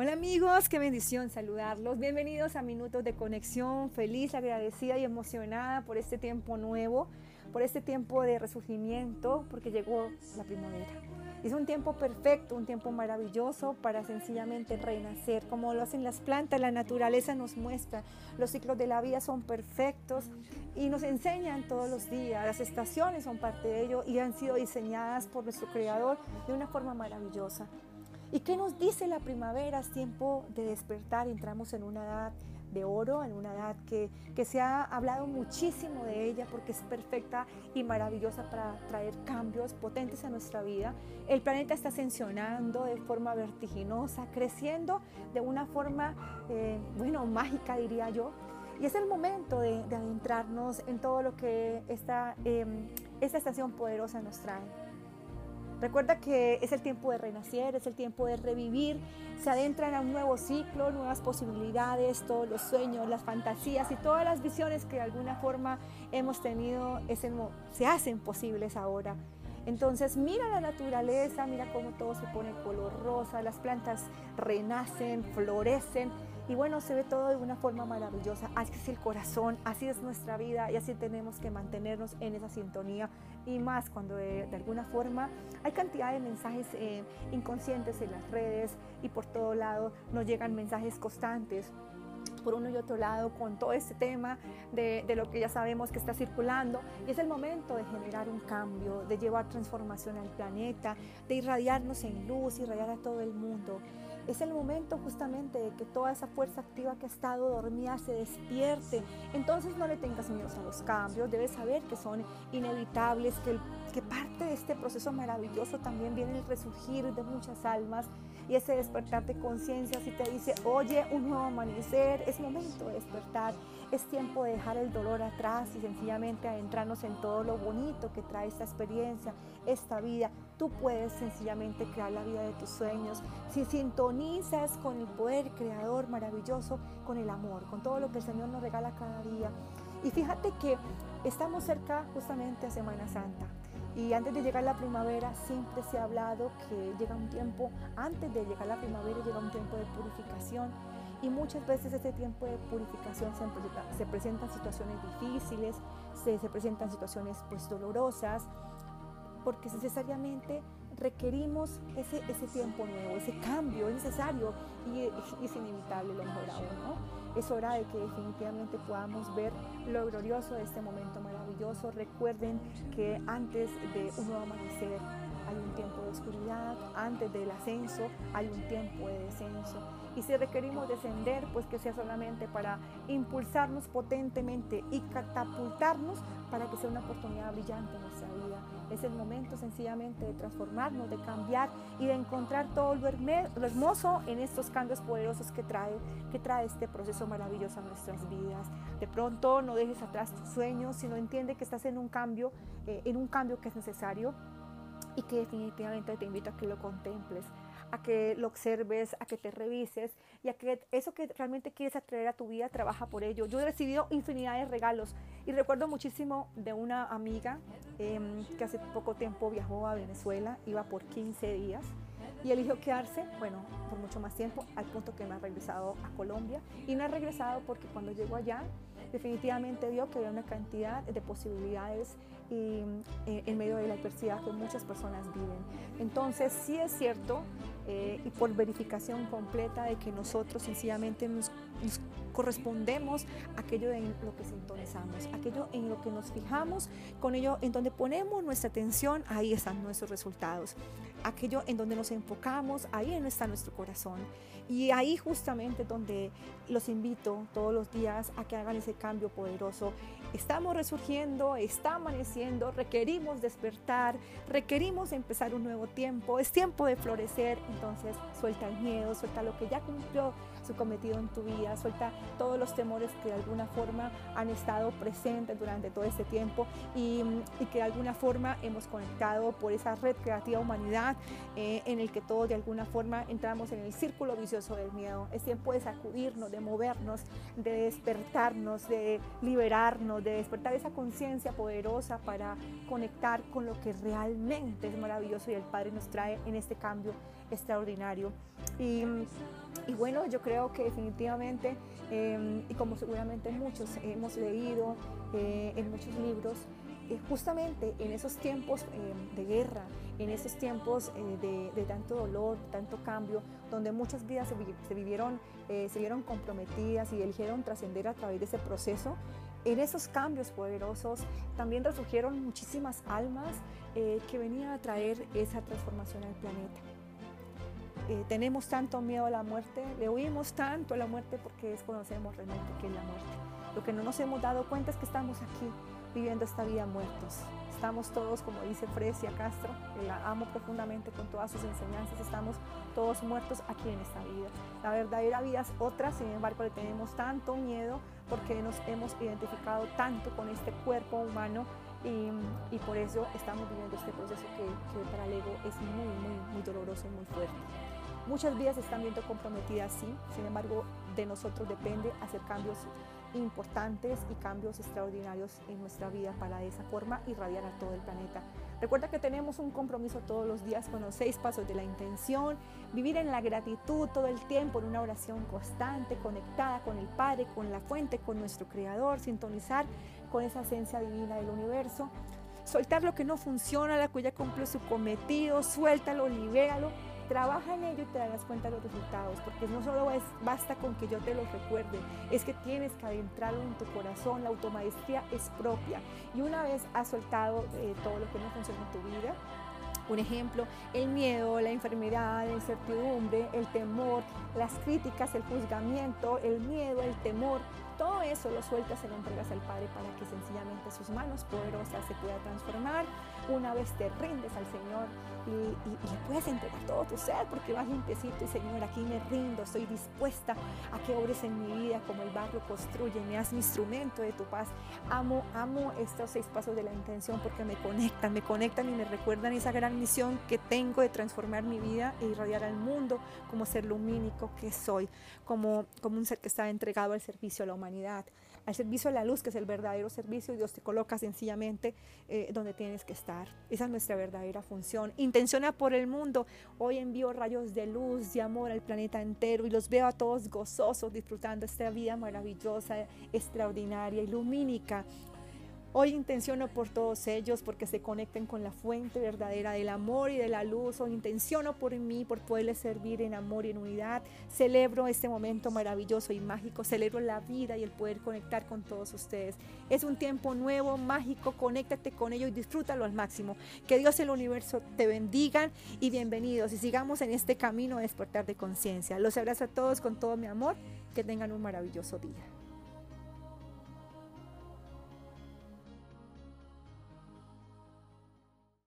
Hola amigos, qué bendición saludarlos. Bienvenidos a Minutos de Conexión. Feliz, agradecida y emocionada por este tiempo nuevo, por este tiempo de resurgimiento, porque llegó la primavera. Es un tiempo perfecto, un tiempo maravilloso para sencillamente renacer, como lo hacen las plantas, la naturaleza nos muestra, los ciclos de la vida son perfectos y nos enseñan todos los días, las estaciones son parte de ello y han sido diseñadas por nuestro Creador de una forma maravillosa. ¿Y qué nos dice la primavera? Es tiempo de despertar, entramos en una edad de oro, en una edad que, que, se ha hablado muchísimo de ella porque es perfecta y maravillosa para traer cambios potentes a nuestra vida. El planeta está ascensionando de forma vertiginosa, creciendo de una forma, eh, bueno, mágica diría yo. Y es el momento de, de adentrarnos en todo lo que esta, eh, esta estación poderosa nos trae. Recuerda que es el tiempo de renacer, es el tiempo de revivir, se adentran a un nuevo ciclo, nuevas posibilidades, todos los sueños, las fantasías y todas las visiones que de alguna forma hemos tenido se hacen posibles ahora. Entonces mira la naturaleza, mira cómo todo se pone color rosa, las plantas renacen, florecen y bueno, se ve todo de una forma maravillosa. Así es el corazón, así es nuestra vida y así tenemos que mantenernos en esa sintonía. Y más cuando de, alguna forma hay cantidad de mensajes eh, inconscientes en las redes y por todo lado nos llegan mensajes constantes por uno y otro lado con todo este tema de, de, lo que ya sabemos que está circulando. Y es el momento de generar un cambio, de llevar transformación al planeta, de irradiarnos en luz, irradiar a todo el mundo. Es el momento justamente de que toda esa fuerza activa que ha estado dormida se despierte. Entonces no le tengas miedo a los cambios, debes saber que son inevitables, que, que parte de este proceso maravilloso también viene el resurgir de muchas almas y ese despertar de conciencia si te dice, oye, un nuevo amanecer, es momento de despertar, es tiempo de dejar el dolor atrás y sencillamente adentrarnos en todo lo bonito que trae esta experiencia, esta vida. Tú puedes sencillamente crear la vida de tus sueños si sintonizas con el poder creador maravilloso, con el amor, con todo lo que el Señor nos regala cada día. Y fíjate que estamos cerca justamente a Semana Santa. Y antes de llegar la primavera siempre se ha hablado que llega un tiempo, antes de llegar la primavera llega un tiempo de purificación. Y muchas veces ese tiempo de purificación se, se presentan situaciones difíciles, se, se, presentan situaciones pues dolorosas, porque necesariamente requerimos ese, ese tiempo nuevo, ese cambio es necesario y, y es inevitable lo mejor aún, ¿no? Es hora de que definitivamente podamos ver lo glorioso de este momento maravilloso. Recuerden que antes de un nuevo amanecer hay un tiempo de oscuridad, antes del ascenso hay un tiempo de descenso. Y si requerimos descender, pues que sea solamente para impulsarnos potentemente y catapultarnos para que sea una oportunidad brillante en nuestra vida. Es el momento sencillamente de transformarnos, de cambiar y de encontrar todo lo, hermoso en estos cambios poderosos que trae, que trae este proceso maravilloso a nuestras vidas. De pronto no dejes atrás tus sueños, sino entiende que estás en un cambio, eh, en un cambio que es necesario y que definitivamente te invito a que lo contemples a que lo observes, a que te revises y a que eso que realmente quieres atraer a tu vida, trabaja por ello. Yo he recibido infinidad de regalos y recuerdo muchísimo de una amiga eh, que hace poco tiempo viajó a Venezuela, iba por 15 días y eligió quedarse, bueno, por mucho más tiempo, al punto que me ha regresado a Colombia y no ha regresado porque cuando llegó allá definitivamente vio que había una cantidad de posibilidades y, eh, en medio de la adversidad que muchas personas viven. Entonces, sí es cierto, eh, y por verificación completa de que nosotros sencillamente nos, nos correspondemos a aquello en lo que sintonizamos, aquello en lo que nos fijamos, con ello en donde ponemos nuestra atención, ahí están nuestros resultados. Aquello en donde nos enfocamos, ahí está nuestro corazón. Y ahí justamente donde los invito todos los días a que hagan ese cambio poderoso. Estamos resurgiendo, está amaneciendo, requerimos despertar, requerimos empezar un nuevo tiempo, es tiempo de florecer, entonces suelta el miedo, suelta lo que ya cumplió su cometido en tu vida, suelta todos los temores que de alguna forma han estado presentes durante todo este tiempo y, que de alguna forma hemos conectado por esa red creativa humanidad eh, en el que todos de alguna forma entramos en el círculo vicioso del miedo. Es tiempo de sacudirnos, de movernos, de despertarnos, de liberarnos, de despertar esa conciencia poderosa para conectar con lo que realmente es maravilloso y el Padre nos trae en este cambio extraordinario. Y, bueno, yo creo que definitivamente, em, y como seguramente muchos hemos leído eh, en muchos libros, eh, justamente en esos tiempos em, de guerra, en esos tiempos eh, de, tanto dolor, tanto cambio, donde muchas vidas se, vivieron, se vieron comprometidas y eligieron trascender a través de ese proceso, en esos cambios poderosos también resurgieron muchísimas almas que venían a traer esa transformación al planeta. Eh, tenemos tanto miedo a la muerte, le huimos tanto a la muerte porque desconocemos realmente qué es la muerte. Lo que no nos hemos dado cuenta es que estamos aquí viviendo esta vida muertos. Estamos todos, como dice Fresia Castro, que la amo profundamente con todas sus enseñanzas, estamos todos muertos aquí en esta vida. La verdadera vida es otra, sin embargo le tenemos tanto miedo porque nos hemos identificado tanto con este cuerpo humano y, por eso estamos viviendo este proceso que, que para el ego es muy, muy, muy doloroso y muy fuerte. Muchas vidas están viendo comprometidas, sí, sin embargo, de nosotros depende hacer cambios importantes y cambios extraordinarios en nuestra vida para de esa forma irradiar a todo el planeta. Recuerda que tenemos un compromiso todos los días con los seis pasos de la intención, vivir en la gratitud todo el tiempo, en una oración constante, conectada con el Padre, con la fuente, con nuestro Creador, sintonizar con esa esencia divina del universo, soltar lo que no funciona, la cuya cumple su cometido, suéltalo, libéralo Trabaja en ello y te darás cuenta de los resultados, porque no solo es, basta con que yo te lo recuerde, es que tienes que adentrarlo en tu corazón, la automaestría es propia. Y una vez has soltado eh, todo lo que no funciona en tu vida, un ejemplo, el miedo, la enfermedad, la incertidumbre, el temor, las críticas, el juzgamiento, el miedo, el temor, todo eso lo sueltas y lo entregas al Padre para que sencillamente sus manos poderosas se puedan transformar. Una vez te rindes al Señor y, le puedes entregar todo tu ser porque vas limpiecito y Señor, aquí me rindo, estoy dispuesta a que obres en mi vida como el barro construye, me haz mi instrumento de tu paz. Amo, amo estos seis pasos de la intención porque me conectan, me conectan y me recuerdan esa gran misión que tengo de transformar mi vida e irradiar al mundo como ser lumínico que soy, como, como un ser que está entregado al servicio a la humanidad al servicio de la luz, que es el verdadero servicio, Dios te coloca sencillamente eh, donde tienes que estar. Esa es nuestra verdadera función. Intenciona por el mundo. Hoy envío rayos de luz, de amor al planeta entero y los veo a todos gozosos, disfrutando esta vida maravillosa, extraordinaria y lumínica. Hoy intenciono por todos ellos porque se conecten con la fuente verdadera del amor y de la luz. Hoy intenciono por mí, por poderles servir en amor y en unidad. Celebro este momento maravilloso y mágico. Celebro la vida y el poder conectar con todos ustedes. Es un tiempo nuevo, mágico. Conéctate con ellos y disfrútalo al máximo. Que Dios y el universo te bendigan y bienvenidos. Y sigamos en este camino de despertar de conciencia. Los abrazo a todos con todo mi amor. Que tengan un maravilloso día.